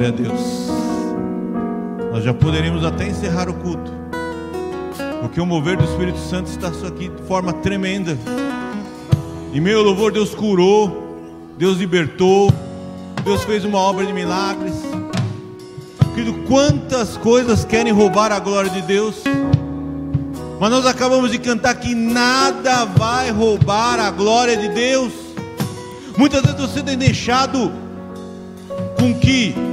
Glória a Deus. Nós já poderíamos até encerrar o culto, porque o mover do Espírito Santo está aqui de forma tremenda. Em meio ao louvor, Deus curou, Deus libertou, Deus fez uma obra de milagres. Querido, quantas coisas querem roubar a glória de Deus, mas nós acabamos de cantar que nada vai roubar a glória de Deus. Muitas vezes você tem deixado com que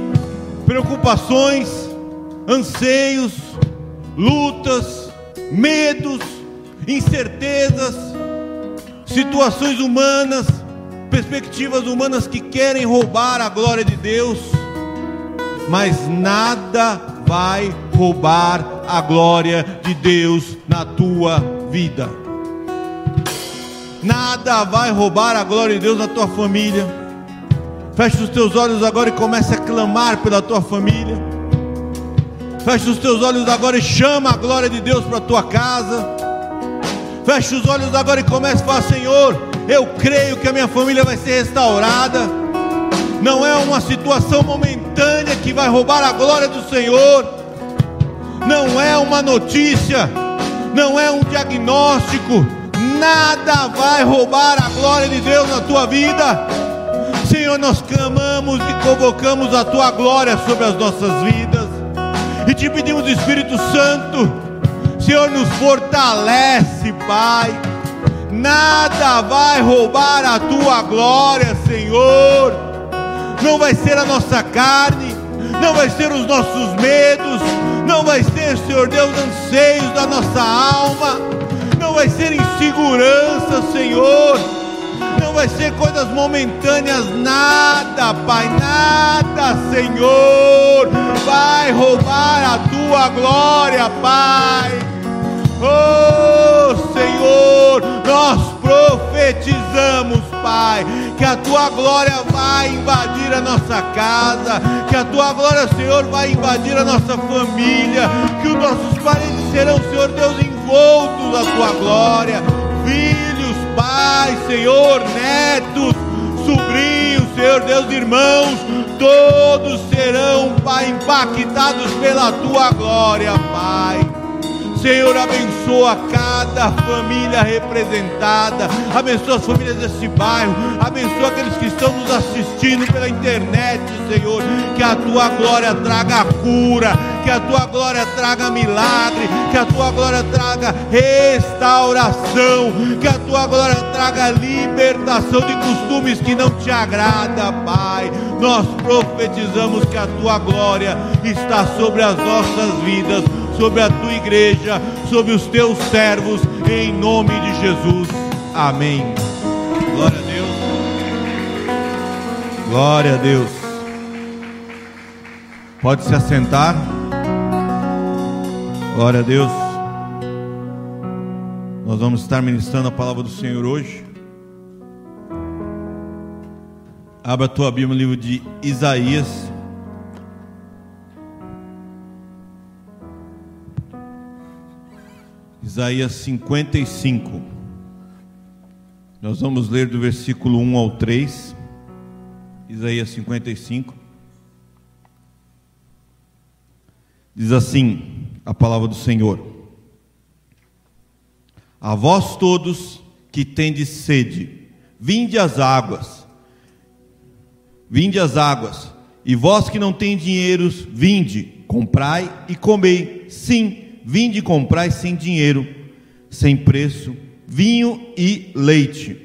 preocupações, anseios, lutas, medos, incertezas, situações humanas, perspectivas humanas que querem roubar a glória de Deus, mas nada vai roubar a glória de Deus na tua vida. Nada vai roubar a glória de Deus na tua família. Feche os teus olhos agora e comece a clamar pela tua família. Feche os teus olhos agora e chama a glória de Deus para a tua casa. Feche os olhos agora e comece a falar: Senhor, eu creio que a minha família vai ser restaurada. Não é uma situação momentânea que vai roubar a glória do Senhor. Não é uma notícia, não é um diagnóstico. Nada vai roubar a glória de Deus na tua vida. Senhor, nós clamamos e convocamos a tua glória sobre as nossas vidas. E te pedimos, Espírito Santo, Senhor, nos fortalece, Pai. Nada vai roubar a tua glória, Senhor. Não vai ser a nossa carne, não vai ser os nossos medos, não vai ser, Senhor Deus, anseios da nossa alma, não vai ser insegurança, Senhor não vai ser coisas momentâneas, nada, Pai, nada, Senhor, vai roubar a tua glória, Pai. Oh, Senhor, nós profetizamos, Pai, que a tua glória vai invadir a nossa casa, que a tua glória, Senhor, vai invadir a nossa família, que os nossos parentes serão, Senhor Deus, envoltos da tua glória. Filhos, pais, Senhor, netos, sobrinhos, Senhor Deus, irmãos, todos serão, Pai, impactados pela tua glória, Pai. Senhor, abençoa cada família representada, abençoa as famílias desse bairro, abençoa aqueles que estão nos assistindo pela internet, Senhor, que a tua glória traga cura, que a tua glória traga milagre, que a tua glória traga restauração, que a tua glória traga libertação de costumes que não te agrada, Pai. Nós profetizamos que a tua glória está sobre as nossas vidas sobre a tua igreja, sobre os teus servos, em nome de Jesus. Amém. Glória a Deus. Glória a Deus. Pode se assentar. Glória a Deus. Nós vamos estar ministrando a palavra do Senhor hoje. Abra a tua Bíblia no livro de Isaías. Isaías 55. Nós vamos ler do versículo 1 ao 3. Isaías 55. Diz assim a palavra do Senhor: A vós todos que tendes sede, vinde às águas, vinde às águas, e vós que não tendes dinheiros, vinde, comprai e comei, sim, vinde comprai sem dinheiro, sem preço, vinho e leite.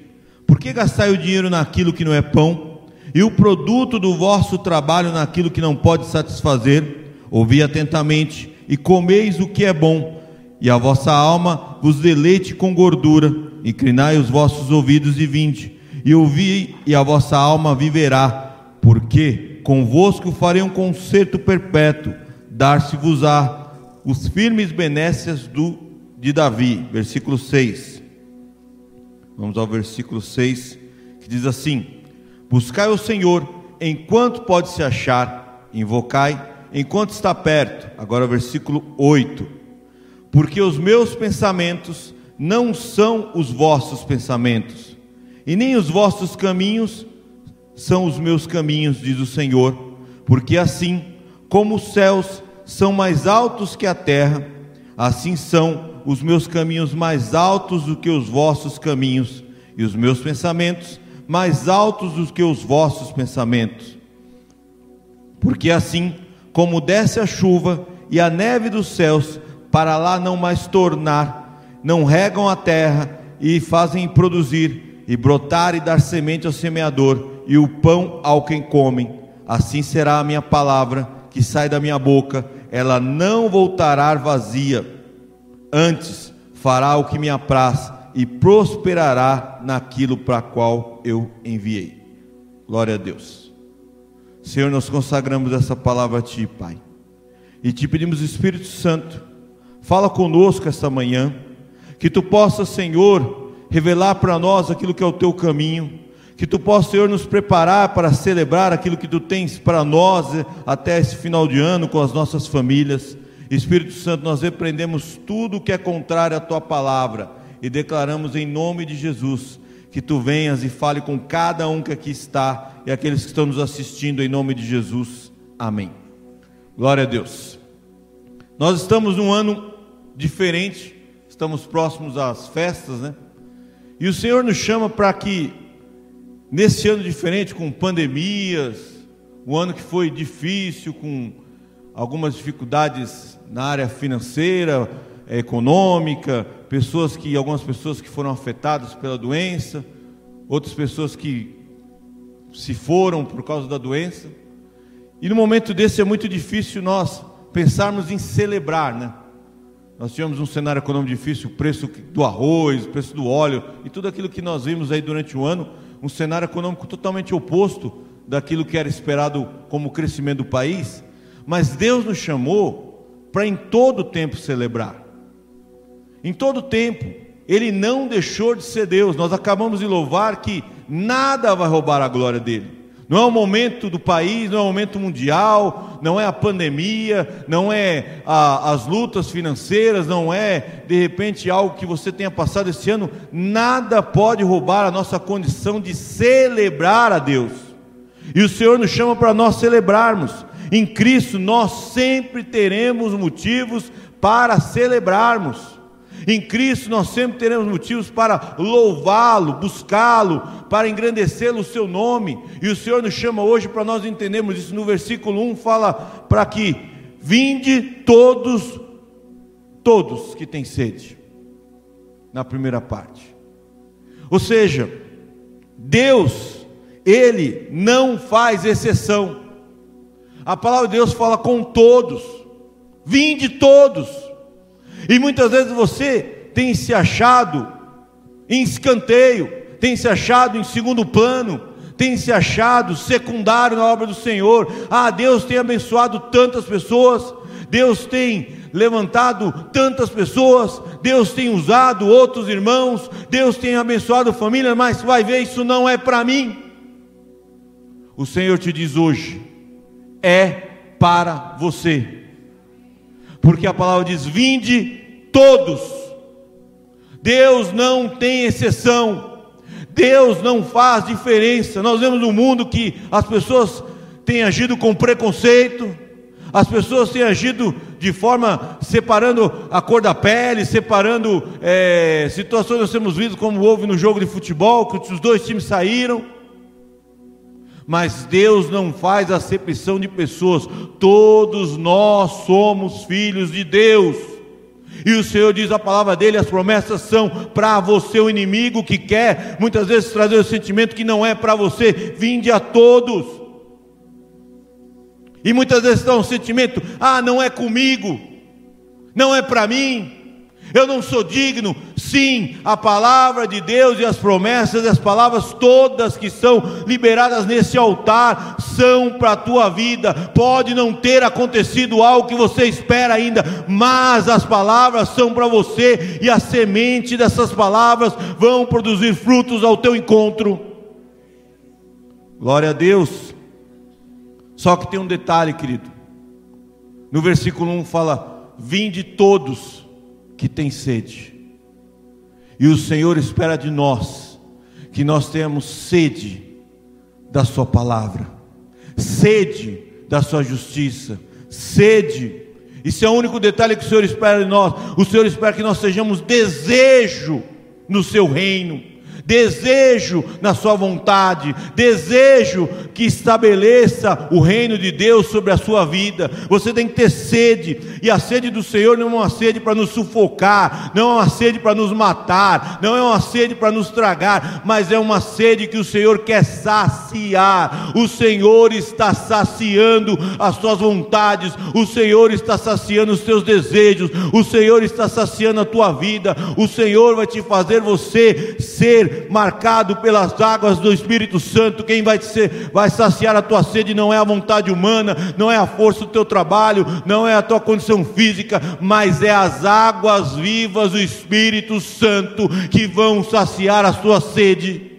Por que gastai o dinheiro naquilo que não é pão, e o produto do vosso trabalho naquilo que não pode satisfazer? Ouvi atentamente e comeis o que é bom, e a vossa alma vos deleite com gordura. Inclinai os vossos ouvidos e vinde, e ouvi, e a vossa alma viverá, porque convosco farei um concerto perpétuo, dar-se-vos-á os firmes benécias do, de Davi. Versículo 6. Vamos ao versículo 6, que diz assim: Buscai o Senhor enquanto pode se achar, invocai enquanto está perto. Agora, versículo 8: Porque os meus pensamentos não são os vossos pensamentos, e nem os vossos caminhos são os meus caminhos, diz o Senhor. Porque assim como os céus são mais altos que a terra, assim são os meus caminhos mais altos do que os vossos caminhos, e os meus pensamentos mais altos do que os vossos pensamentos. Porque assim como desce a chuva e a neve dos céus, para lá não mais tornar, não regam a terra e fazem produzir, e brotar e dar semente ao semeador, e o pão ao quem comem, assim será a minha palavra que sai da minha boca, ela não voltará vazia, antes fará o que me apraz e prosperará naquilo para qual eu enviei. Glória a Deus. Senhor, nós consagramos essa palavra a Ti, Pai. E te pedimos, Espírito Santo, fala conosco esta manhã, que Tu possa, Senhor, revelar para nós aquilo que é o Teu caminho, que Tu possa, Senhor, nos preparar para celebrar aquilo que Tu tens para nós até esse final de ano com as nossas famílias. Espírito Santo, nós repreendemos tudo que é contrário à Tua palavra e declaramos em nome de Jesus que tu venhas e fale com cada um que aqui está e aqueles que estão nos assistindo em nome de Jesus. Amém. Glória a Deus. Nós estamos num ano diferente, estamos próximos às festas, né? E o Senhor nos chama para que nesse ano diferente, com pandemias, um ano que foi difícil, com algumas dificuldades na área financeira, econômica, pessoas que algumas pessoas que foram afetadas pela doença, outras pessoas que se foram por causa da doença. E no momento desse é muito difícil nós pensarmos em celebrar, né? Nós tivemos um cenário econômico difícil, o preço do arroz, o preço do óleo e tudo aquilo que nós vimos aí durante o ano, um cenário econômico totalmente oposto daquilo que era esperado como crescimento do país. Mas Deus nos chamou para em todo tempo celebrar. Em todo tempo, ele não deixou de ser Deus. Nós acabamos de louvar que nada vai roubar a glória dele. Não é o momento do país, não é o momento mundial, não é a pandemia, não é a, as lutas financeiras, não é de repente algo que você tenha passado esse ano. Nada pode roubar a nossa condição de celebrar a Deus. E o Senhor nos chama para nós celebrarmos. Em Cristo nós sempre teremos motivos para celebrarmos. Em Cristo nós sempre teremos motivos para louvá-lo, buscá-lo, para engrandecê-lo o seu nome. E o Senhor nos chama hoje para nós entendermos isso. No versículo 1 fala para que vinde todos, todos que têm sede. Na primeira parte. Ou seja, Deus, Ele não faz exceção. A palavra de Deus fala com todos. Vinde todos. E muitas vezes você tem se achado em escanteio, tem se achado em segundo plano, tem se achado secundário na obra do Senhor. Ah, Deus tem abençoado tantas pessoas, Deus tem levantado tantas pessoas, Deus tem usado outros irmãos, Deus tem abençoado família, mas vai ver, isso não é para mim. O Senhor te diz hoje, é para você porque a palavra diz: vinde todos. Deus não tem exceção, Deus não faz diferença. Nós vemos um mundo que as pessoas têm agido com preconceito, as pessoas têm agido de forma separando a cor da pele, separando é, situações nós temos visto como houve no jogo de futebol, que os dois times saíram. Mas Deus não faz acepção de pessoas, todos nós somos filhos de Deus. E o Senhor diz a palavra dele, as promessas são para você, o inimigo que quer muitas vezes trazer o sentimento que não é para você, vinde a todos. E muitas vezes está um sentimento, ah, não é comigo, não é para mim, eu não sou digno. Sim, a palavra de Deus e as promessas e as palavras todas que são liberadas nesse altar são para a tua vida. Pode não ter acontecido algo que você espera ainda, mas as palavras são para você e a semente dessas palavras vão produzir frutos ao teu encontro. Glória a Deus. Só que tem um detalhe, querido. No versículo 1 fala: Vinde todos que tem sede. E o Senhor espera de nós que nós tenhamos sede da Sua palavra, sede da sua justiça, sede. Isso é o único detalhe que o Senhor espera de nós. O Senhor espera que nós sejamos desejo no seu reino desejo na sua vontade, desejo que estabeleça o reino de Deus sobre a sua vida. Você tem que ter sede, e a sede do Senhor não é uma sede para nos sufocar, não é uma sede para nos matar, não é uma sede para nos tragar, mas é uma sede que o Senhor quer saciar. O Senhor está saciando as suas vontades, o Senhor está saciando os seus desejos, o Senhor está saciando a tua vida, o Senhor vai te fazer você ser marcado pelas águas do Espírito Santo. Quem vai, ser, vai saciar a tua sede não é a vontade humana, não é a força do teu trabalho, não é a tua condição física, mas é as águas vivas do Espírito Santo que vão saciar a sua sede.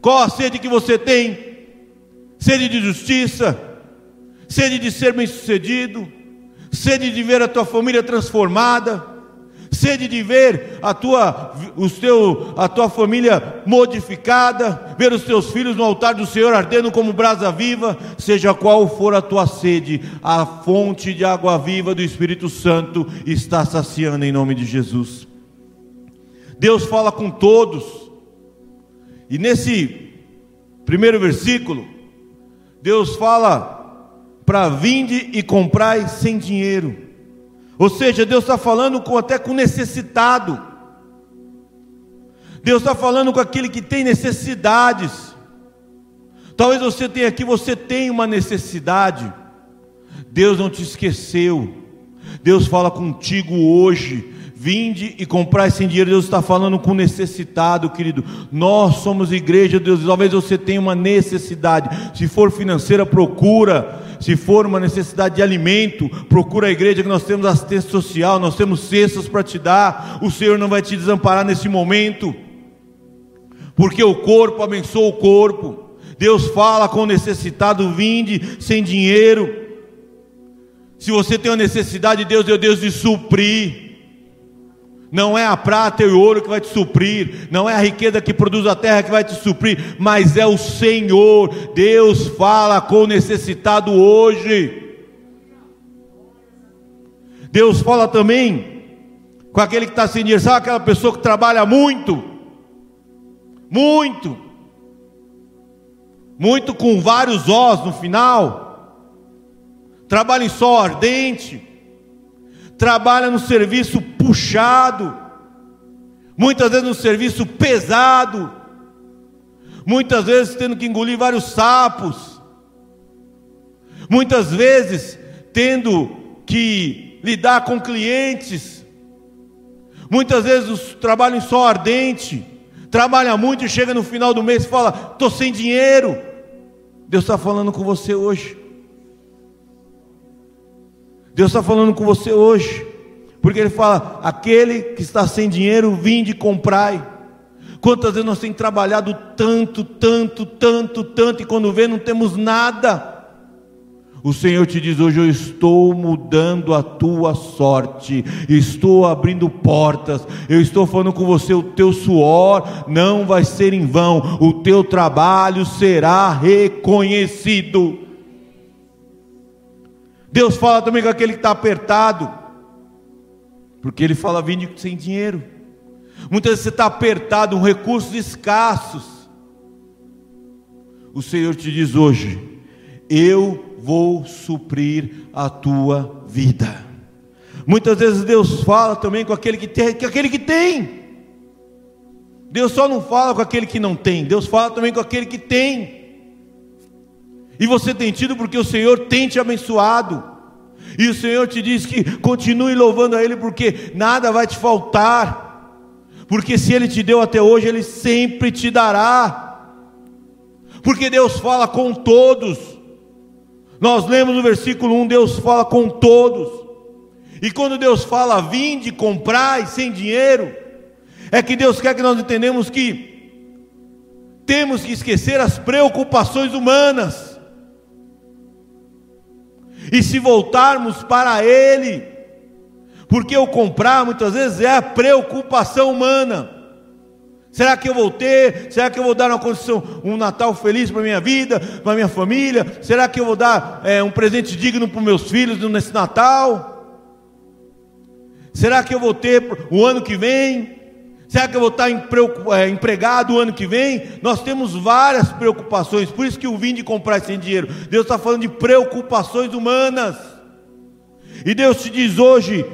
Qual a sede que você tem? Sede de justiça, sede de ser bem-sucedido, sede de ver a tua família transformada sede de ver a tua, o teu, a tua família modificada, ver os teus filhos no altar do Senhor ardendo como brasa viva, seja qual for a tua sede, a fonte de água viva do Espírito Santo está saciando em nome de Jesus. Deus fala com todos, e nesse primeiro versículo, Deus fala para vinde e comprai sem dinheiro. Ou seja, Deus está falando com, até com necessitado. Deus está falando com aquele que tem necessidades. Talvez você tenha aqui, você tem uma necessidade. Deus não te esqueceu. Deus fala contigo hoje. Vinde e comprai sem dinheiro. Deus está falando com necessitado, querido. Nós somos igreja, Deus. Talvez você tenha uma necessidade. Se for financeira, procura. Se for uma necessidade de alimento, procura a igreja que nós temos assistência social, nós temos cestas para te dar. O Senhor não vai te desamparar nesse momento, porque o corpo abençoa o corpo. Deus fala com o necessitado, vinde sem dinheiro. Se você tem uma necessidade, Deus é o Deus de suprir. Não é a prata e o ouro que vai te suprir, não é a riqueza que produz a terra que vai te suprir, mas é o Senhor. Deus fala com o necessitado hoje. Deus fala também com aquele que está sem dinheiro, sabe aquela pessoa que trabalha muito, muito, muito com vários ós no final, trabalha em sol ardente, trabalha no serviço puxado, muitas vezes no serviço pesado, muitas vezes tendo que engolir vários sapos, muitas vezes tendo que lidar com clientes, muitas vezes trabalha em sol ardente, trabalha muito e chega no final do mês e fala: estou sem dinheiro. Deus está falando com você hoje. Deus está falando com você hoje, porque Ele fala: aquele que está sem dinheiro, vinde e comprai. Quantas vezes nós temos trabalhado tanto, tanto, tanto, tanto, e quando vê não temos nada. O Senhor te diz hoje: Eu estou mudando a tua sorte, estou abrindo portas, eu estou falando com você: o teu suor não vai ser em vão, o teu trabalho será reconhecido. Deus fala também com aquele que está apertado, porque Ele fala vindo sem dinheiro. Muitas vezes você está apertado, um recursos escassos. O Senhor te diz hoje: Eu vou suprir a tua vida. Muitas vezes Deus fala também com aquele que tem, com aquele que tem. Deus só não fala com aquele que não tem, Deus fala também com aquele que tem. E você tem tido porque o Senhor tem te abençoado. E o Senhor te diz que continue louvando a Ele, porque nada vai te faltar. Porque se Ele te deu até hoje, Ele sempre te dará. Porque Deus fala com todos. Nós lemos no versículo 1: Deus fala com todos. E quando Deus fala, vinde, comprai sem dinheiro, é que Deus quer que nós entendemos que temos que esquecer as preocupações humanas e se voltarmos para Ele, porque o comprar muitas vezes é a preocupação humana. Será que eu vou ter? Será que eu vou dar uma condição, um Natal feliz para minha vida, para minha família? Será que eu vou dar é, um presente digno para meus filhos nesse Natal? Será que eu vou ter o ano que vem? Será que eu vou estar é, empregado o ano que vem? Nós temos várias preocupações, por isso que o vim de comprar sem dinheiro. Deus está falando de preocupações humanas. E Deus te diz hoje: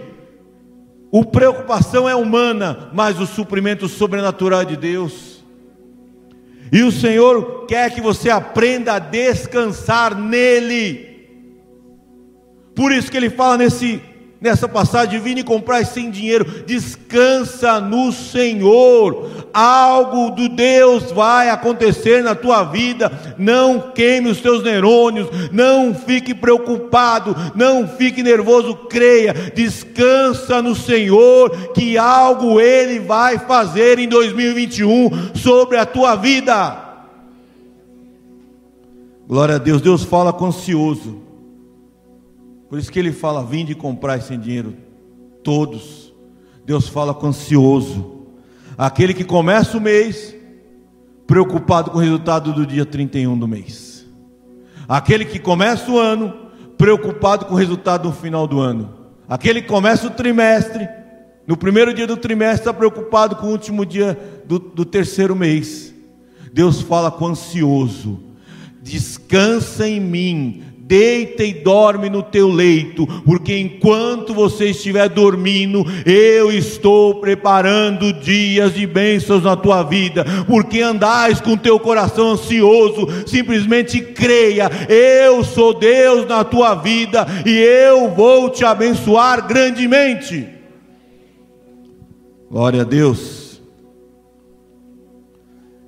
o preocupação é humana, mas o suprimento sobrenatural é de Deus. E o Senhor quer que você aprenda a descansar nele. Por isso que ele fala nesse nessa passagem, vim e comprar sem dinheiro, descansa no Senhor, algo do Deus vai acontecer na tua vida, não queime os teus neurônios, não fique preocupado, não fique nervoso, creia, descansa no Senhor, que algo Ele vai fazer em 2021 sobre a tua vida. Glória a Deus, Deus fala com ansioso. Por isso que ele fala: vinde comprar sem dinheiro. Todos. Deus fala com ansioso. Aquele que começa o mês, preocupado com o resultado do dia 31 do mês. Aquele que começa o ano, preocupado com o resultado no final do ano. Aquele que começa o trimestre, no primeiro dia do trimestre, está preocupado com o último dia do, do terceiro mês. Deus fala com ansioso: descansa em mim, Deita e dorme no teu leito, porque enquanto você estiver dormindo, eu estou preparando dias de bênçãos na tua vida, porque andais com teu coração ansioso, simplesmente creia, eu sou Deus na tua vida e eu vou te abençoar grandemente. Glória a Deus.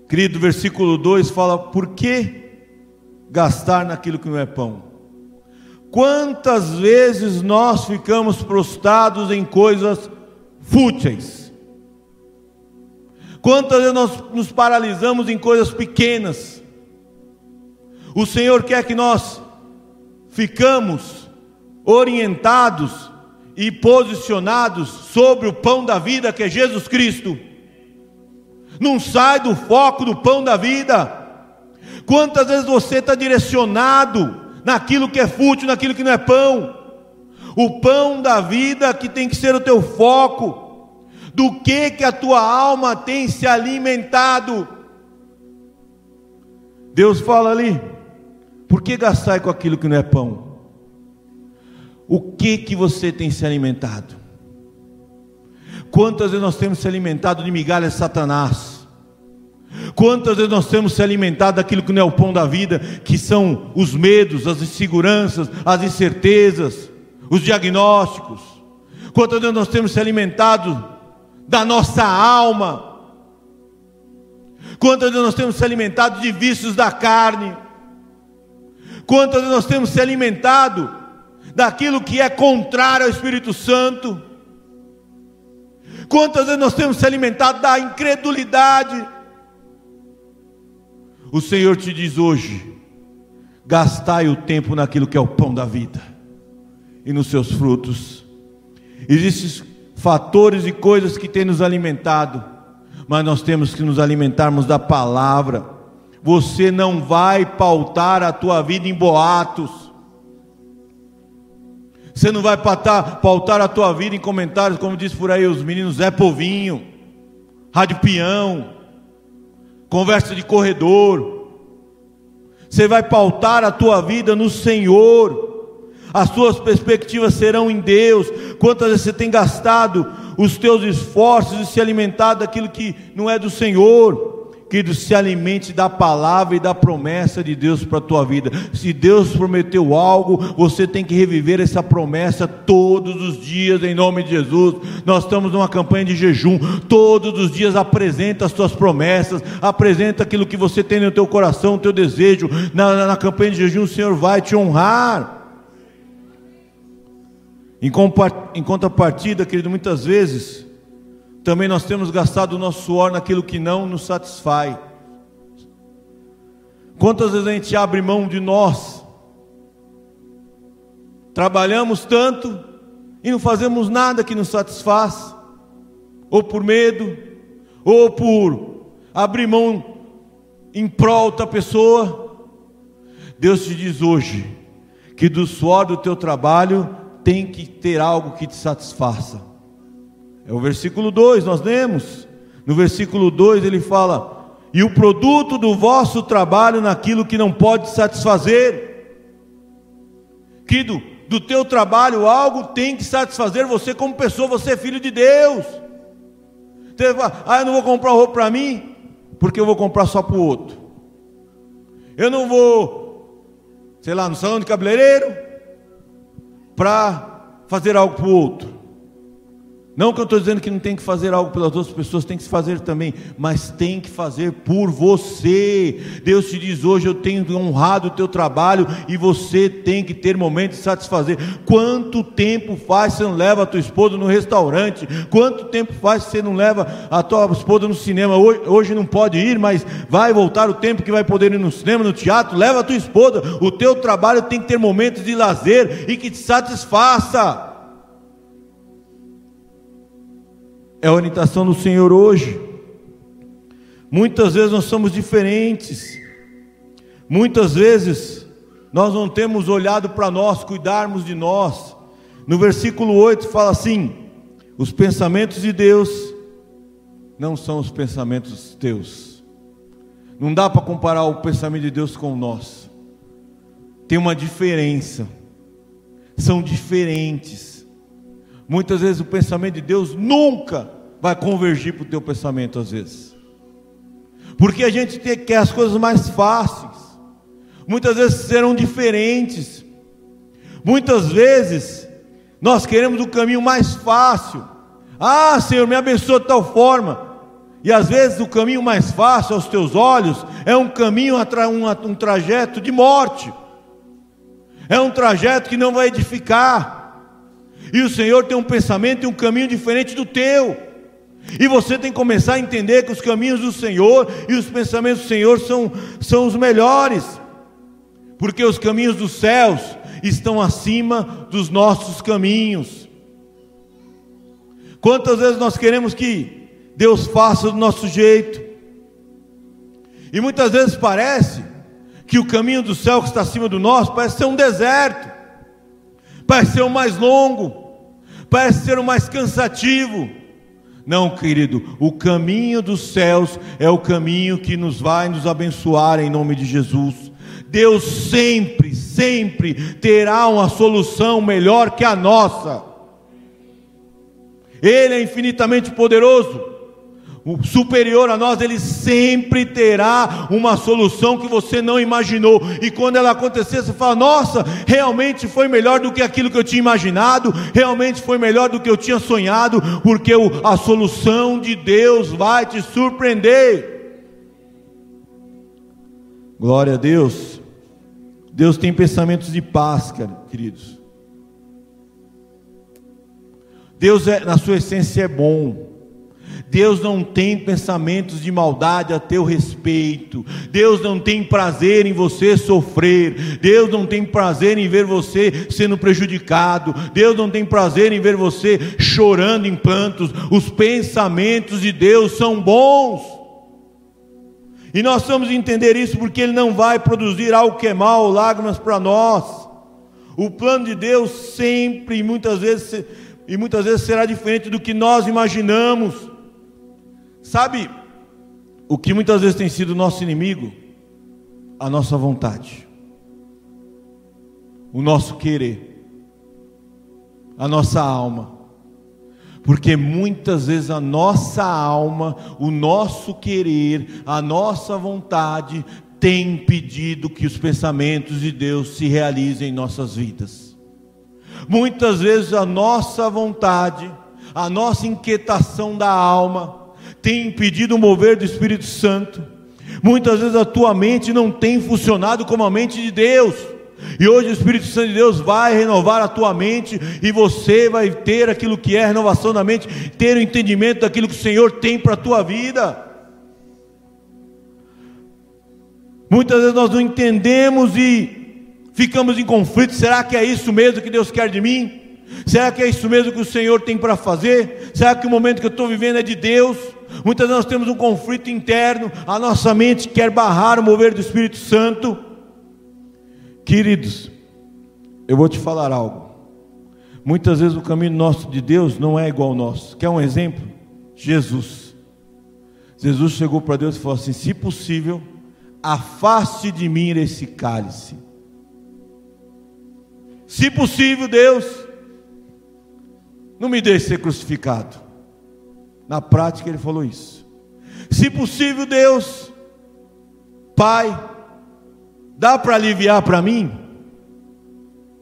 Querido, versículo 2 fala: por que gastar naquilo que não é pão? Quantas vezes nós ficamos prostrados em coisas fúteis? Quantas vezes nós nos paralisamos em coisas pequenas? O Senhor quer que nós ficamos orientados e posicionados sobre o pão da vida que é Jesus Cristo. Não sai do foco do pão da vida. Quantas vezes você está direcionado naquilo que é fútil, naquilo que não é pão. O pão da vida que tem que ser o teu foco. Do que que a tua alma tem se alimentado? Deus fala ali: por que gastar com aquilo que não é pão? O que que você tem se alimentado? Quantas vezes nós temos se alimentado de migalhas Satanás? Quantas vezes nós temos se alimentado daquilo que não é o pão da vida, que são os medos, as inseguranças, as incertezas, os diagnósticos? Quantas vezes nós temos se alimentado da nossa alma? Quantas vezes nós temos se alimentado de vícios da carne? Quantas vezes nós temos se alimentado daquilo que é contrário ao Espírito Santo? Quantas vezes nós temos se alimentado da incredulidade? O Senhor te diz hoje: gastai o tempo naquilo que é o pão da vida e nos seus frutos. Existem fatores e coisas que têm nos alimentado, mas nós temos que nos alimentarmos da palavra. Você não vai pautar a tua vida em boatos. Você não vai pautar, pautar a tua vida em comentários, como diz por aí os meninos Zé Povinho, Rádio Peão, conversa de corredor. Você vai pautar a tua vida no Senhor. As suas perspectivas serão em Deus. Quantas vezes você tem gastado os teus esforços e se alimentado daquilo que não é do Senhor? Querido, se alimente da palavra e da promessa de Deus para a tua vida. Se Deus prometeu algo, você tem que reviver essa promessa todos os dias, em nome de Jesus. Nós estamos numa campanha de jejum. Todos os dias apresenta as tuas promessas, apresenta aquilo que você tem no teu coração, o teu desejo. Na, na campanha de jejum, o Senhor vai te honrar. Em, em contrapartida, querido, muitas vezes também nós temos gastado o nosso suor naquilo que não nos satisfaz. Quantas vezes a gente abre mão de nós? Trabalhamos tanto e não fazemos nada que nos satisfaz, ou por medo, ou por abrir mão em prol da pessoa. Deus te diz hoje que do suor do teu trabalho tem que ter algo que te satisfaça. É o versículo 2, nós lemos. No versículo 2 ele fala: "E o produto do vosso trabalho naquilo que não pode satisfazer". Querido, do teu trabalho algo tem que satisfazer você como pessoa, você é filho de Deus. Você fala, ah, eu não vou comprar roupa para mim, porque eu vou comprar só para o outro. Eu não vou, sei lá, no salão de cabeleireiro, para fazer algo para o outro. Não que eu estou dizendo que não tem que fazer algo pelas outras pessoas, tem que se fazer também, mas tem que fazer por você. Deus te diz hoje: eu tenho honrado o teu trabalho e você tem que ter momento de satisfazer. Quanto tempo faz você não leva a tua esposa no restaurante? Quanto tempo faz você não leva a tua esposa no cinema? Hoje, hoje não pode ir, mas vai voltar o tempo que vai poder ir no cinema, no teatro. Leva a tua esposa. O teu trabalho tem que ter momentos de lazer e que te satisfaça. É a orientação do Senhor hoje. Muitas vezes nós somos diferentes, muitas vezes nós não temos olhado para nós, cuidarmos de nós. No versículo 8 fala assim: os pensamentos de Deus não são os pensamentos teus. Não dá para comparar o pensamento de Deus com o nosso. Tem uma diferença. São diferentes. Muitas vezes o pensamento de Deus nunca vai convergir para o teu pensamento às vezes. Porque a gente quer as coisas mais fáceis. Muitas vezes serão diferentes. Muitas vezes nós queremos o caminho mais fácil. Ah, Senhor, me abençoa de tal forma. E às vezes o caminho mais fácil aos teus olhos é um caminho, um, um trajeto de morte. É um trajeto que não vai edificar. E o Senhor tem um pensamento e um caminho diferente do teu. E você tem que começar a entender que os caminhos do Senhor e os pensamentos do Senhor são, são os melhores, porque os caminhos dos céus estão acima dos nossos caminhos. Quantas vezes nós queremos que Deus faça do nosso jeito, e muitas vezes parece que o caminho do céu que está acima do nosso parece ser um deserto, parece ser o mais longo, parece ser o mais cansativo não, querido, o caminho dos céus é o caminho que nos vai nos abençoar em nome de Jesus. Deus sempre, sempre terá uma solução melhor que a nossa. Ele é infinitamente poderoso superior a nós, ele sempre terá uma solução que você não imaginou. E quando ela acontecer, você fala: Nossa, realmente foi melhor do que aquilo que eu tinha imaginado, realmente foi melhor do que eu tinha sonhado, porque a solução de Deus vai te surpreender. Glória a Deus. Deus tem pensamentos de paz, queridos. Deus é, na sua essência é bom. Deus não tem pensamentos de maldade a teu respeito. Deus não tem prazer em você sofrer. Deus não tem prazer em ver você sendo prejudicado. Deus não tem prazer em ver você chorando em plantos. Os pensamentos de Deus são bons. E nós vamos entender isso porque Ele não vai produzir algo que é mal, lágrimas para nós. O plano de Deus sempre e muitas vezes e muitas vezes será diferente do que nós imaginamos. Sabe o que muitas vezes tem sido nosso inimigo? A nossa vontade, o nosso querer, a nossa alma. Porque muitas vezes a nossa alma, o nosso querer, a nossa vontade tem impedido que os pensamentos de Deus se realizem em nossas vidas. Muitas vezes a nossa vontade, a nossa inquietação da alma, tem impedido o mover do Espírito Santo. Muitas vezes a tua mente não tem funcionado como a mente de Deus. E hoje o Espírito Santo de Deus vai renovar a tua mente e você vai ter aquilo que é renovação da mente, ter o entendimento daquilo que o Senhor tem para a tua vida. Muitas vezes nós não entendemos e ficamos em conflito. Será que é isso mesmo que Deus quer de mim? Será que é isso mesmo que o Senhor tem para fazer? Será que o momento que eu estou vivendo é de Deus? Muitas vezes nós temos um conflito interno, a nossa mente quer barrar o mover do Espírito Santo. Queridos, eu vou te falar algo. Muitas vezes o caminho nosso de Deus não é igual ao nosso. Quer um exemplo? Jesus. Jesus chegou para Deus e falou assim: se possível, afaste de mim esse cálice. Se possível, Deus, não me deixe ser crucificado. Na prática, ele falou isso. Se possível, Deus, Pai, dá para aliviar para mim?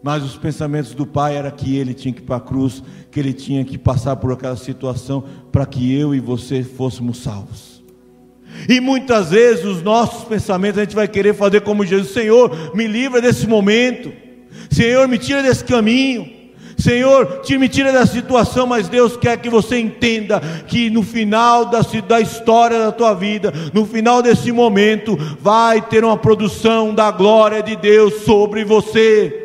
Mas os pensamentos do pai era que ele tinha que ir para a cruz, que ele tinha que passar por aquela situação para que eu e você fôssemos salvos. E muitas vezes os nossos pensamentos a gente vai querer fazer como Jesus, Senhor, me livra desse momento. Senhor, me tira desse caminho. Senhor, te me tira da situação, mas Deus quer que você entenda que no final da, da história da tua vida, no final desse momento, vai ter uma produção da glória de Deus sobre você.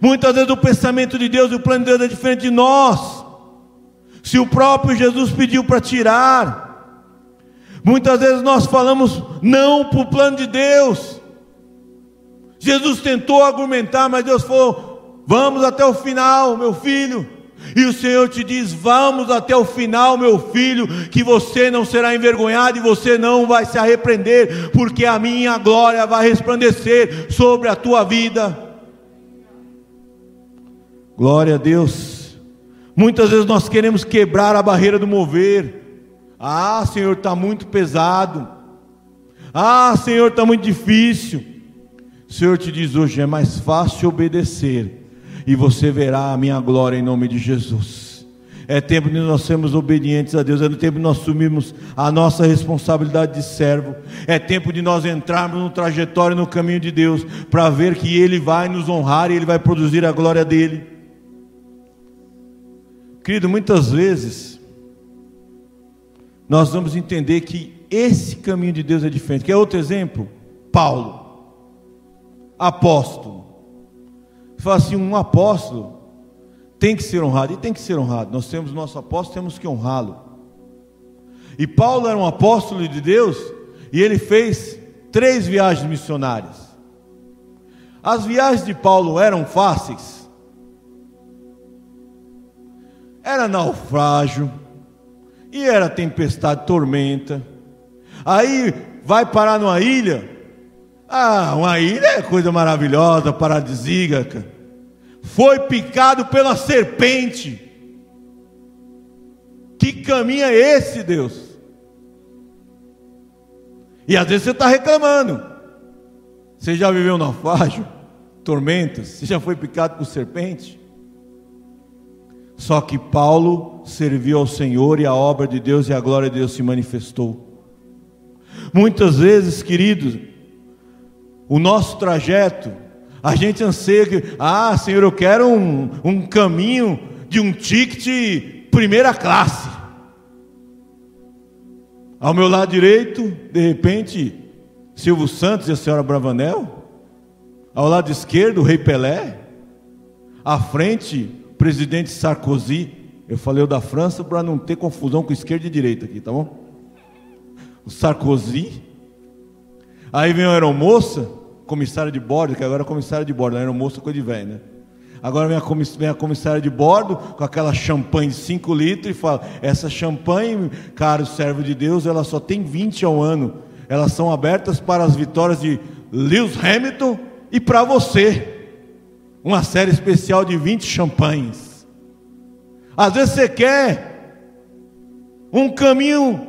Muitas vezes o pensamento de Deus e o plano de Deus é diferente de nós. Se o próprio Jesus pediu para tirar, muitas vezes nós falamos não para o plano de Deus. Jesus tentou argumentar, mas Deus falou: vamos até o final, meu filho. E o Senhor te diz: Vamos até o final, meu filho, que você não será envergonhado e você não vai se arrepender, porque a minha glória vai resplandecer sobre a tua vida. Glória a Deus. Muitas vezes nós queremos quebrar a barreira do mover. Ah, Senhor, está muito pesado. Ah, Senhor, está muito difícil. O Senhor te diz hoje: é mais fácil obedecer, e você verá a minha glória em nome de Jesus. É tempo de nós sermos obedientes a Deus, é tempo de nós assumirmos a nossa responsabilidade de servo, é tempo de nós entrarmos no trajetório, no caminho de Deus, para ver que Ele vai nos honrar e Ele vai produzir a glória dEle. Querido, muitas vezes nós vamos entender que esse caminho de Deus é diferente. Quer outro exemplo? Paulo, apóstolo. Fala assim: um apóstolo tem que ser honrado, e tem que ser honrado. Nós temos nosso apóstolo, temos que honrá-lo. E Paulo era um apóstolo de Deus, e ele fez três viagens missionárias. As viagens de Paulo eram fáceis? era naufrágio, e era tempestade, tormenta. Aí vai parar numa ilha. Ah, uma ilha é coisa maravilhosa, paradisíaca. Foi picado pela serpente. Que caminho é esse, Deus? E às vezes você está reclamando. Você já viveu naufrágio, tormentas? Você já foi picado por serpente? Só que Paulo serviu ao Senhor e a obra de Deus e a glória de Deus se manifestou. Muitas vezes, queridos, o nosso trajeto, a gente anseia que, ah, Senhor, eu quero um, um caminho de um ticket primeira classe. Ao meu lado direito, de repente, Silvio Santos e a senhora Bravanel. Ao lado esquerdo, o Rei Pelé. À frente, presidente Sarkozy, eu falei o da França para não ter confusão com esquerda e direita aqui, tá bom? O Sarkozy. Aí vem a aeromoça, comissária de bordo, que agora é comissária de bordo, a aeromoça coisa de velho, né? Agora vem a, comiss comissária de bordo com aquela champanhe de 5 litros e fala: essa champanhe, caro servo de Deus, ela só tem 20 ao ano. Elas são abertas para as vitórias de Lewis Hamilton e para você uma série especial de 20 champanhes. Às vezes você quer um caminho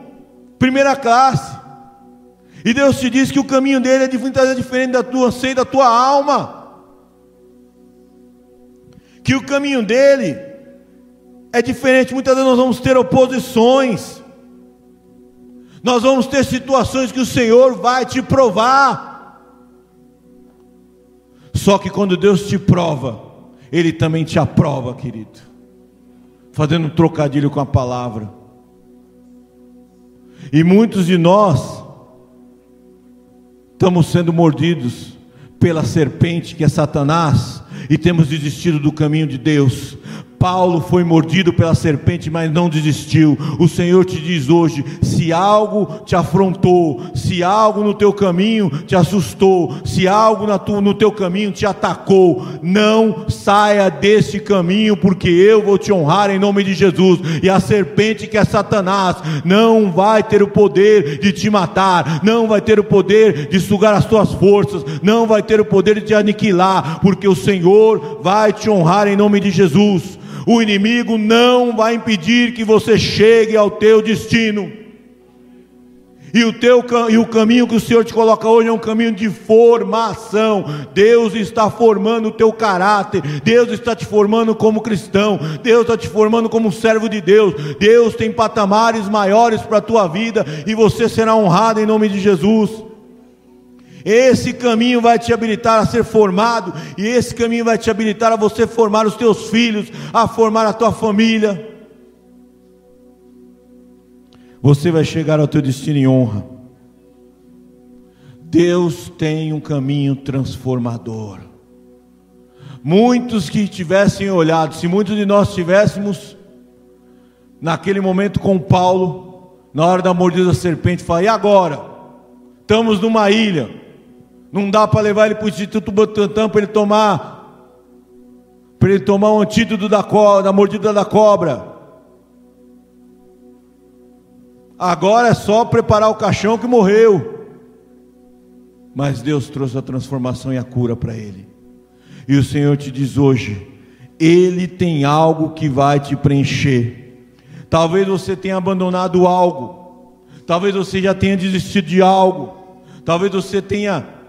primeira classe. E Deus te diz que o caminho dele é diferente da tua anseio, da tua alma. Que o caminho dele é diferente. Muitas vezes nós vamos ter oposições. Nós vamos ter situações que o Senhor vai te provar. Só que quando Deus te prova, Ele também te aprova, querido. Fazendo um trocadilho com a palavra. E muitos de nós estamos sendo mordidos pela serpente que é Satanás e temos desistido do caminho de Deus. Paulo foi mordido pela serpente, mas não desistiu. O Senhor te diz hoje: se algo te afrontou, se algo no teu caminho te assustou, se algo no teu caminho te atacou, não saia desse caminho, porque eu vou te honrar em nome de Jesus. E a serpente que é Satanás não vai ter o poder de te matar, não vai ter o poder de sugar as tuas forças, não vai ter o poder de te aniquilar, porque o Senhor vai te honrar em nome de Jesus. O inimigo não vai impedir que você chegue ao teu destino. E o, teu, e o caminho que o Senhor te coloca hoje é um caminho de formação. Deus está formando o teu caráter. Deus está te formando como cristão. Deus está te formando como servo de Deus. Deus tem patamares maiores para a tua vida. E você será honrado em nome de Jesus. Esse caminho vai te habilitar a ser formado, e esse caminho vai te habilitar a você formar os teus filhos, a formar a tua família. Você vai chegar ao teu destino em honra. Deus tem um caminho transformador. Muitos que tivessem olhado, se muitos de nós tivéssemos naquele momento com Paulo, na hora da mordida da serpente, falar: e agora? Estamos numa ilha não dá para levar ele para o Instituto Butantan para ele tomar para ele tomar um antídoto da, cobra, da mordida da cobra. Agora é só preparar o caixão que morreu. Mas Deus trouxe a transformação e a cura para ele. E o Senhor te diz hoje: Ele tem algo que vai te preencher. Talvez você tenha abandonado algo, talvez você já tenha desistido de algo, talvez você tenha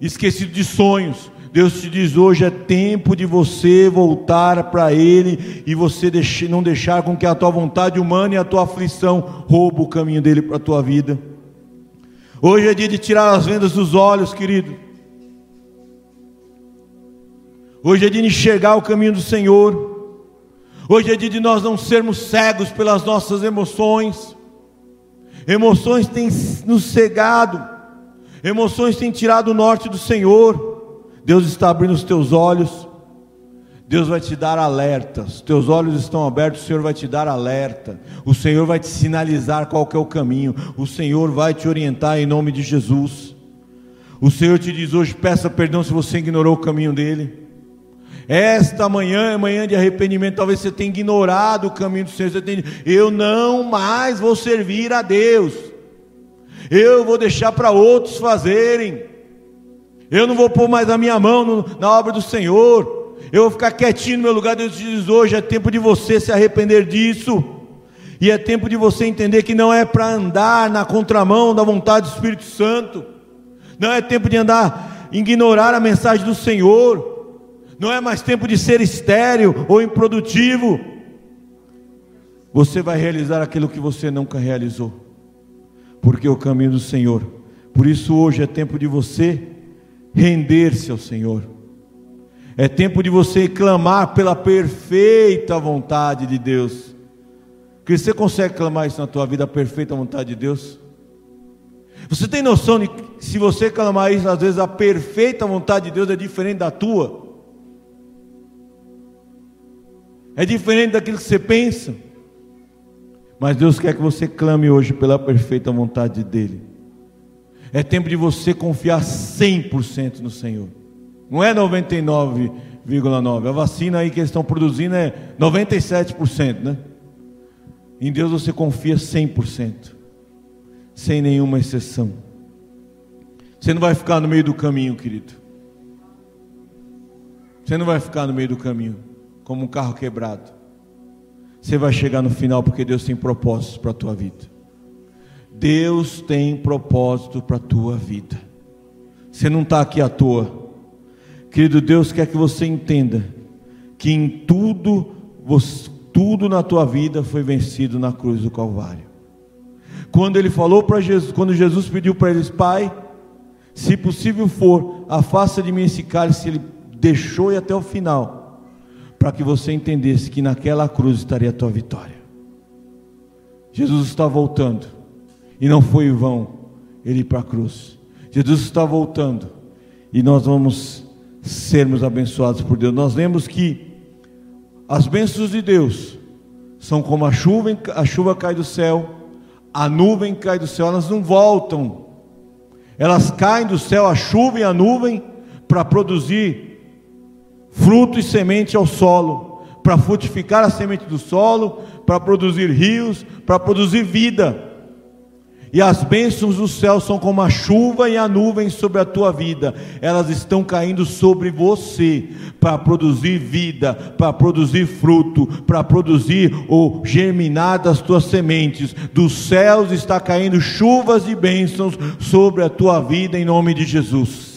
esquecido de sonhos. Deus te diz hoje é tempo de você voltar para Ele e você não deixar com que a tua vontade humana e a tua aflição roubem o caminho dele para a tua vida. Hoje é dia de tirar as vendas dos olhos, querido. Hoje é dia de enxergar o caminho do Senhor. Hoje é dia de nós não sermos cegos pelas nossas emoções. Emoções têm nos cegado. Emoções têm tirado o norte do Senhor. Deus está abrindo os teus olhos. Deus vai te dar alertas. Teus olhos estão abertos, o Senhor vai te dar alerta. O Senhor vai te sinalizar qual é o caminho. O Senhor vai te orientar em nome de Jesus. O Senhor te diz hoje: peça perdão se você ignorou o caminho dele. Esta manhã é manhã de arrependimento. Talvez você tenha ignorado o caminho do Senhor. Você tenha, eu não mais vou servir a Deus eu vou deixar para outros fazerem, eu não vou pôr mais a minha mão no, na obra do Senhor, eu vou ficar quietinho no meu lugar. Deus diz hoje: é tempo de você se arrepender disso, e é tempo de você entender que não é para andar na contramão da vontade do Espírito Santo, não é tempo de andar, ignorar a mensagem do Senhor, não é mais tempo de ser estéril ou improdutivo. Você vai realizar aquilo que você nunca realizou porque é o caminho do Senhor. Por isso hoje é tempo de você render-se ao Senhor. É tempo de você clamar pela perfeita vontade de Deus. Que você consegue clamar isso na tua vida, a perfeita vontade de Deus? Você tem noção de que se você clamar isso, às vezes a perfeita vontade de Deus é diferente da tua? É diferente daquilo que você pensa? Mas Deus quer que você clame hoje pela perfeita vontade dEle. É tempo de você confiar 100% no Senhor. Não é 99,9%. A vacina aí que eles estão produzindo é 97%, né? Em Deus você confia 100%. Sem nenhuma exceção. Você não vai ficar no meio do caminho, querido. Você não vai ficar no meio do caminho como um carro quebrado. Você vai chegar no final porque Deus tem propósitos para a tua vida. Deus tem propósito para a tua vida. Você não está aqui à toa. Querido Deus quer que você entenda que em tudo, tudo na tua vida foi vencido na cruz do Calvário. Quando ele falou para Jesus, quando Jesus pediu para eles, Pai, se possível for, afasta de mim esse cálice, ele deixou e até o final para que você entendesse que naquela cruz estaria a tua vitória. Jesus está voltando, e não foi vão ele ir para a cruz. Jesus está voltando, e nós vamos sermos abençoados por Deus. Nós lemos que As bênçãos de Deus são como a chuva, a chuva cai do céu, a nuvem cai do céu, elas não voltam. Elas caem do céu, a chuva e a nuvem, para produzir fruto e semente ao solo, para frutificar a semente do solo, para produzir rios, para produzir vida. E as bênçãos do céu são como a chuva e a nuvem sobre a tua vida, elas estão caindo sobre você para produzir vida, para produzir fruto, para produzir ou germinar das tuas sementes. Dos céus está caindo chuvas de bênçãos sobre a tua vida em nome de Jesus.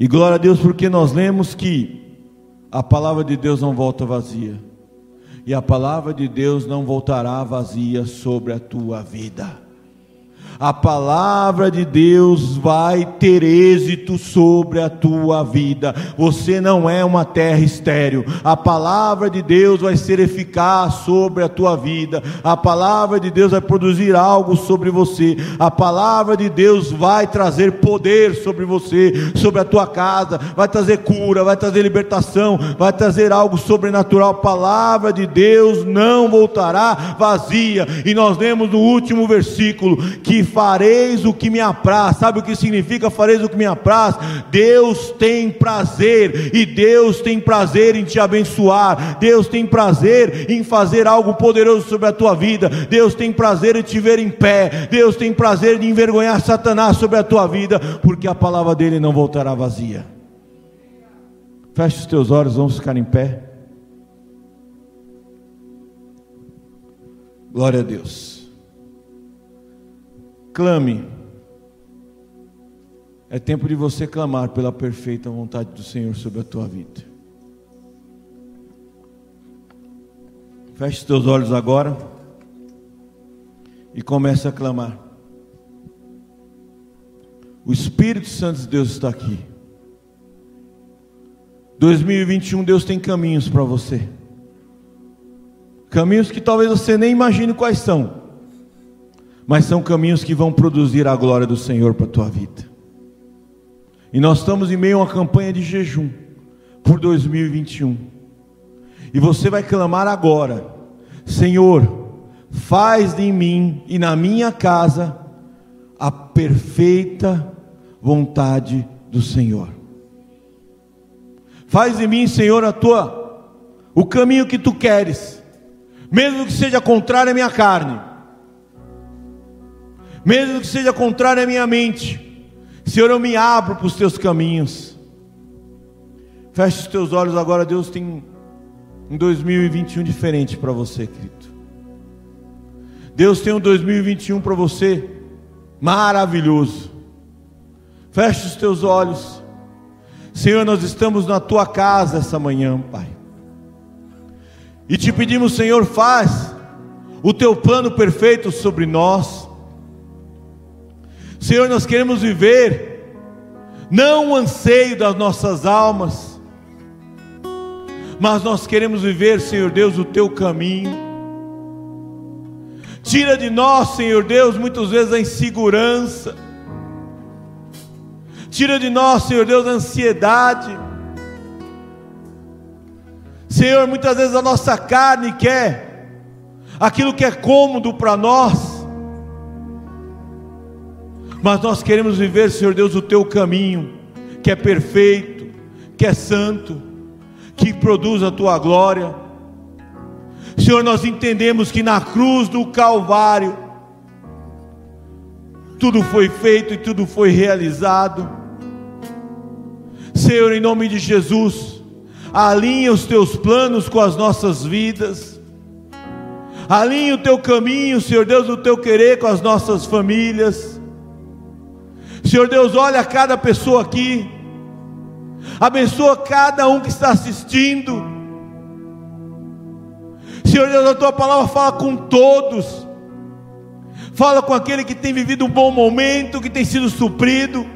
E glória a Deus porque nós lemos que a palavra de Deus não volta vazia. E a palavra de Deus não voltará vazia sobre a tua vida a palavra de Deus vai ter êxito sobre a tua vida. Você não é uma terra estéril. A palavra de Deus vai ser eficaz sobre a tua vida. A palavra de Deus vai produzir algo sobre você. A palavra de Deus vai trazer poder sobre você, sobre a tua casa, vai trazer cura, vai trazer libertação, vai trazer algo sobrenatural. A palavra de Deus não voltará vazia. E nós lemos no último versículo que fareis o que me apraz. Sabe o que significa fareis o que me apraz? Deus tem prazer, e Deus tem prazer em te abençoar, Deus tem prazer em fazer algo poderoso sobre a tua vida, Deus tem prazer em te ver em pé, Deus tem prazer em envergonhar Satanás sobre a tua vida, porque a palavra dele não voltará vazia. Feche os teus olhos, vamos ficar em pé. Glória a Deus. Clame. É tempo de você clamar pela perfeita vontade do Senhor sobre a tua vida. Feche teus olhos agora e comece a clamar. O Espírito Santo de Deus está aqui. 2021 Deus tem caminhos para você. Caminhos que talvez você nem imagine quais são mas são caminhos que vão produzir a glória do Senhor para a tua vida. E nós estamos em meio a uma campanha de jejum por 2021. E você vai clamar agora: Senhor, faz em mim e na minha casa a perfeita vontade do Senhor. Faz em mim, Senhor, a tua o caminho que tu queres, mesmo que seja contrário à minha carne mesmo que seja contrário à minha mente. Senhor, eu me abro para os teus caminhos. Feche os teus olhos agora, Deus tem um 2021 diferente para você, querido. Deus tem um 2021 para você maravilhoso. Feche os teus olhos. Senhor, nós estamos na tua casa essa manhã, Pai. E te pedimos, Senhor, faz o teu plano perfeito sobre nós. Senhor, nós queremos viver, não o anseio das nossas almas, mas nós queremos viver, Senhor Deus, o teu caminho. Tira de nós, Senhor Deus, muitas vezes a insegurança. Tira de nós, Senhor Deus, a ansiedade. Senhor, muitas vezes a nossa carne quer aquilo que é cômodo para nós mas nós queremos viver, Senhor Deus, o teu caminho, que é perfeito, que é santo, que produz a tua glória. Senhor, nós entendemos que na cruz do Calvário, tudo foi feito e tudo foi realizado. Senhor, em nome de Jesus, alinha os teus planos com as nossas vidas, alinha o teu caminho, Senhor Deus, o teu querer com as nossas famílias. Senhor Deus, olha cada pessoa aqui, abençoa cada um que está assistindo. Senhor Deus, a tua palavra fala com todos, fala com aquele que tem vivido um bom momento, que tem sido suprido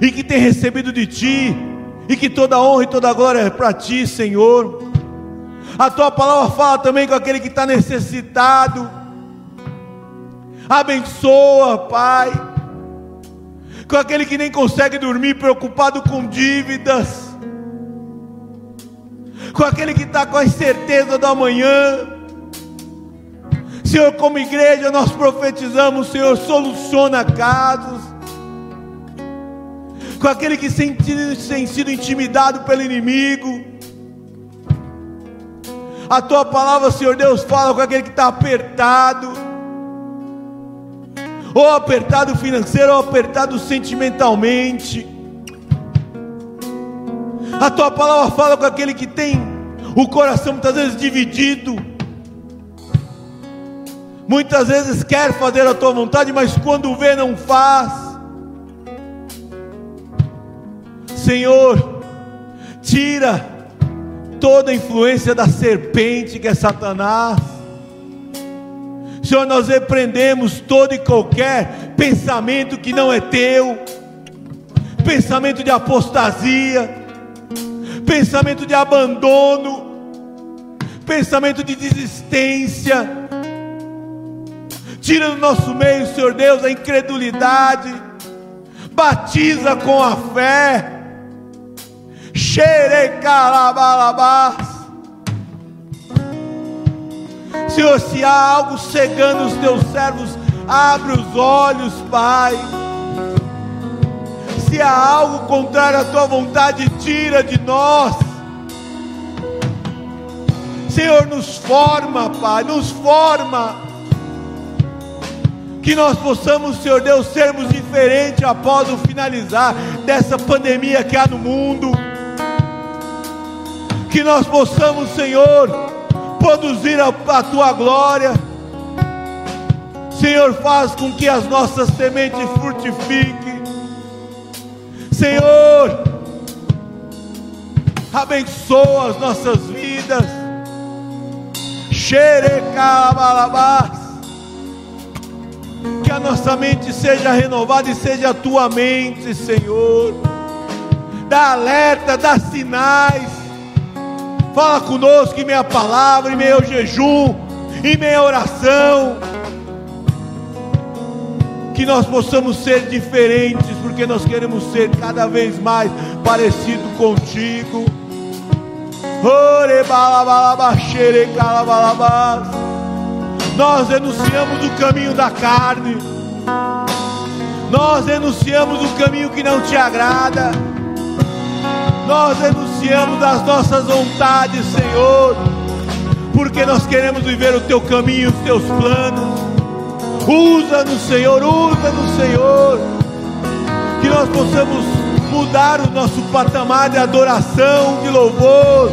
e que tem recebido de ti, e que toda honra e toda glória é para ti, Senhor. A tua palavra fala também com aquele que está necessitado. Abençoa, Pai com aquele que nem consegue dormir, preocupado com dívidas. com aquele que está com a incerteza do amanhã. Senhor, como igreja, nós profetizamos, Senhor, soluciona casos. Com aquele que tem, tem sido intimidado pelo inimigo. A tua palavra, Senhor Deus, fala com aquele que está apertado, ou apertado financeiro, ou apertado sentimentalmente. A tua palavra fala com aquele que tem o coração muitas vezes dividido. Muitas vezes quer fazer a tua vontade, mas quando vê, não faz. Senhor, tira toda a influência da serpente que é Satanás. Senhor, nós repreendemos todo e qualquer pensamento que não é teu, pensamento de apostasia, pensamento de abandono, pensamento de desistência. Tira do nosso meio, Senhor Deus, a incredulidade, batiza com a fé. Xerecalabalabás. Senhor, se há algo cegando os teus servos, abre os olhos, Pai se há algo contrário à tua vontade, tira de nós. Senhor, nos forma, Pai, nos forma. Que nós possamos, Senhor Deus, sermos diferentes após o finalizar dessa pandemia que há no mundo. Que nós possamos, Senhor, produzir a, a tua glória. Senhor, faz com que as nossas sementes frutifiquem. Senhor, abençoa as nossas vidas. Xerecalabalabás. Que a nossa mente seja renovada e seja a tua mente, Senhor. Dá alerta, dá sinais. Fala conosco em meia palavra, em meio jejum, em meia oração. Que nós possamos ser diferentes, porque nós queremos ser cada vez mais parecido contigo. Nós denunciamos o caminho da carne, nós denunciamos o caminho que não te agrada, nós denunciamos as nossas vontades, Senhor, porque nós queremos viver o teu caminho, os teus planos. Usa-nos, Senhor, usa-nos, Senhor. Que nós possamos mudar o nosso patamar de adoração, de louvor,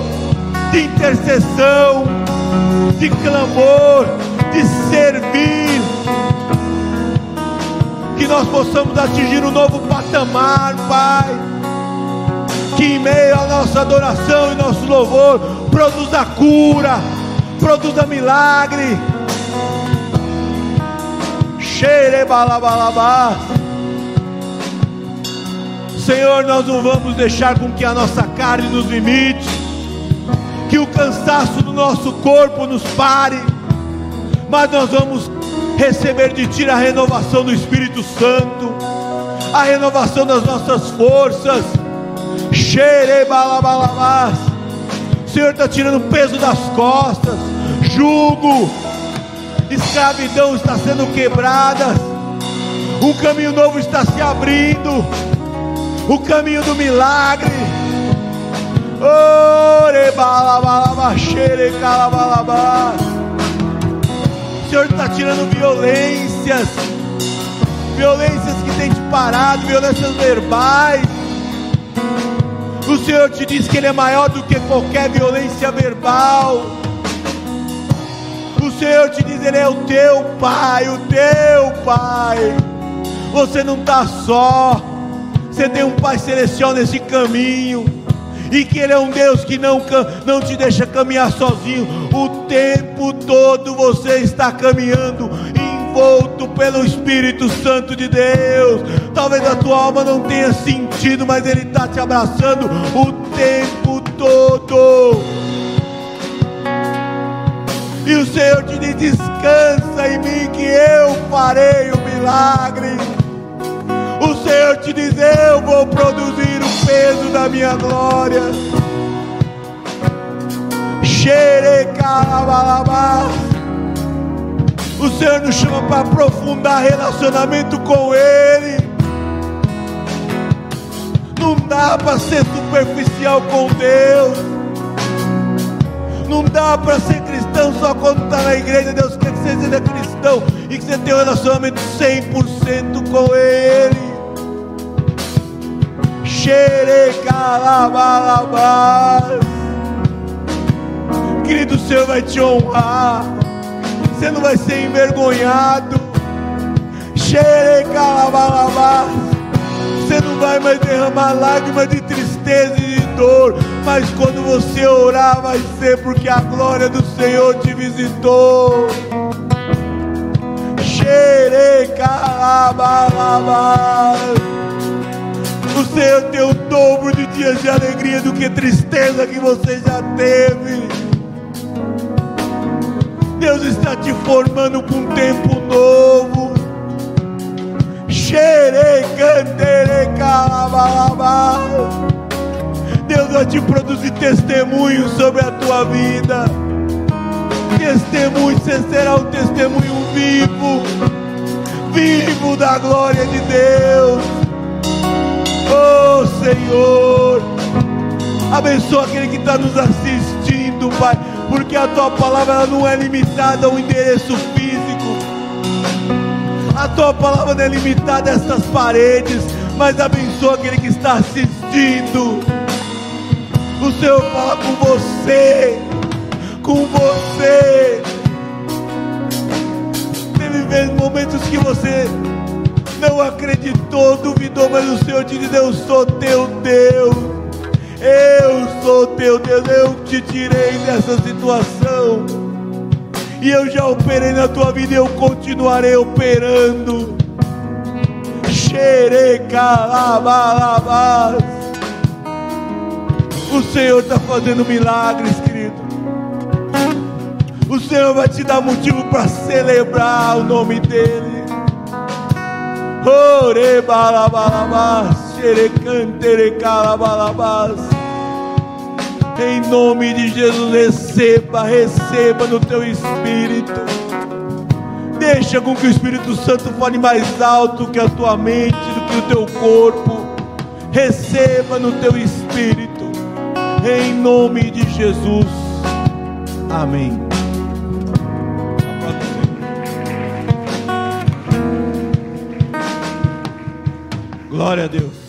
de intercessão, de clamor, de servir. Que nós possamos atingir um novo patamar, Pai. Que em meio à nossa adoração e nosso louvor produza cura, produza milagre Senhor, nós não vamos deixar com que a nossa carne nos limite, que o cansaço do nosso corpo nos pare, mas nós vamos receber de Ti a renovação do Espírito Santo, a renovação das nossas forças. O Senhor está tirando o peso das costas, jugo. Escravidão está sendo quebrada, um caminho novo está se abrindo, o caminho do milagre. O Senhor está tirando violências, violências que tem te parado, violências verbais. O Senhor te diz que Ele é maior do que qualquer violência verbal. O Senhor te diz, Ele é o teu Pai, o teu Pai. Você não está só. Você tem um Pai celestial nesse caminho. E que Ele é um Deus que não, não te deixa caminhar sozinho. O tempo todo você está caminhando envolto pelo Espírito Santo de Deus. Talvez a tua alma não tenha sentido, mas Ele está te abraçando o tempo todo. E o Senhor te diz: descansa em mim, que eu farei o milagre. O Senhor te diz: eu vou produzir o peso da minha glória. Xerecalabalabá. O Senhor nos chama para aprofundar relacionamento com Ele. Não dá para ser superficial com Deus. Não dá para ser cristão só quando está na igreja. Deus quer que você seja cristão e que você tenha um relacionamento 100% com Ele. Querido, o Senhor vai te honrar. Você não vai ser envergonhado. Xerecalabalabá. Você não vai mais derramar lágrimas de tristeza e de dor. Mas quando você orar, vai ser porque a glória do Senhor te visitou. Xerecalabalabá. O Senhor tem o dobro de dias de alegria do que tristeza que você já teve. Deus está te formando para um tempo novo. Deus vai te produzir testemunhos sobre a tua vida. Testemunho, você será um testemunho vivo, vivo da glória de Deus. Oh Senhor, abençoa aquele que está nos assistindo, Pai, porque a tua palavra não é limitada ao endereço físico, a tua palavra não é limitada a essas paredes, mas abençoa aquele que está assistindo. O Senhor fala com você, com você. Teve vezes, momentos que você não acreditou, duvidou, mas o Senhor te diz: Eu sou teu Deus. Eu sou teu Deus, eu te tirei dessa situação. E eu já operei na tua vida e eu continuarei operando. Xerecalabalabás. O Senhor está fazendo milagres, querido. O Senhor vai te dar motivo para celebrar o nome dEle. Ore balabalabás, xerecanterecalabalabás. Em nome de Jesus, receba, receba no teu espírito. Deixa com que o Espírito Santo fale mais alto que a tua mente, do que o teu corpo. Receba no teu espírito. Em nome de Jesus. Amém. Glória a Deus.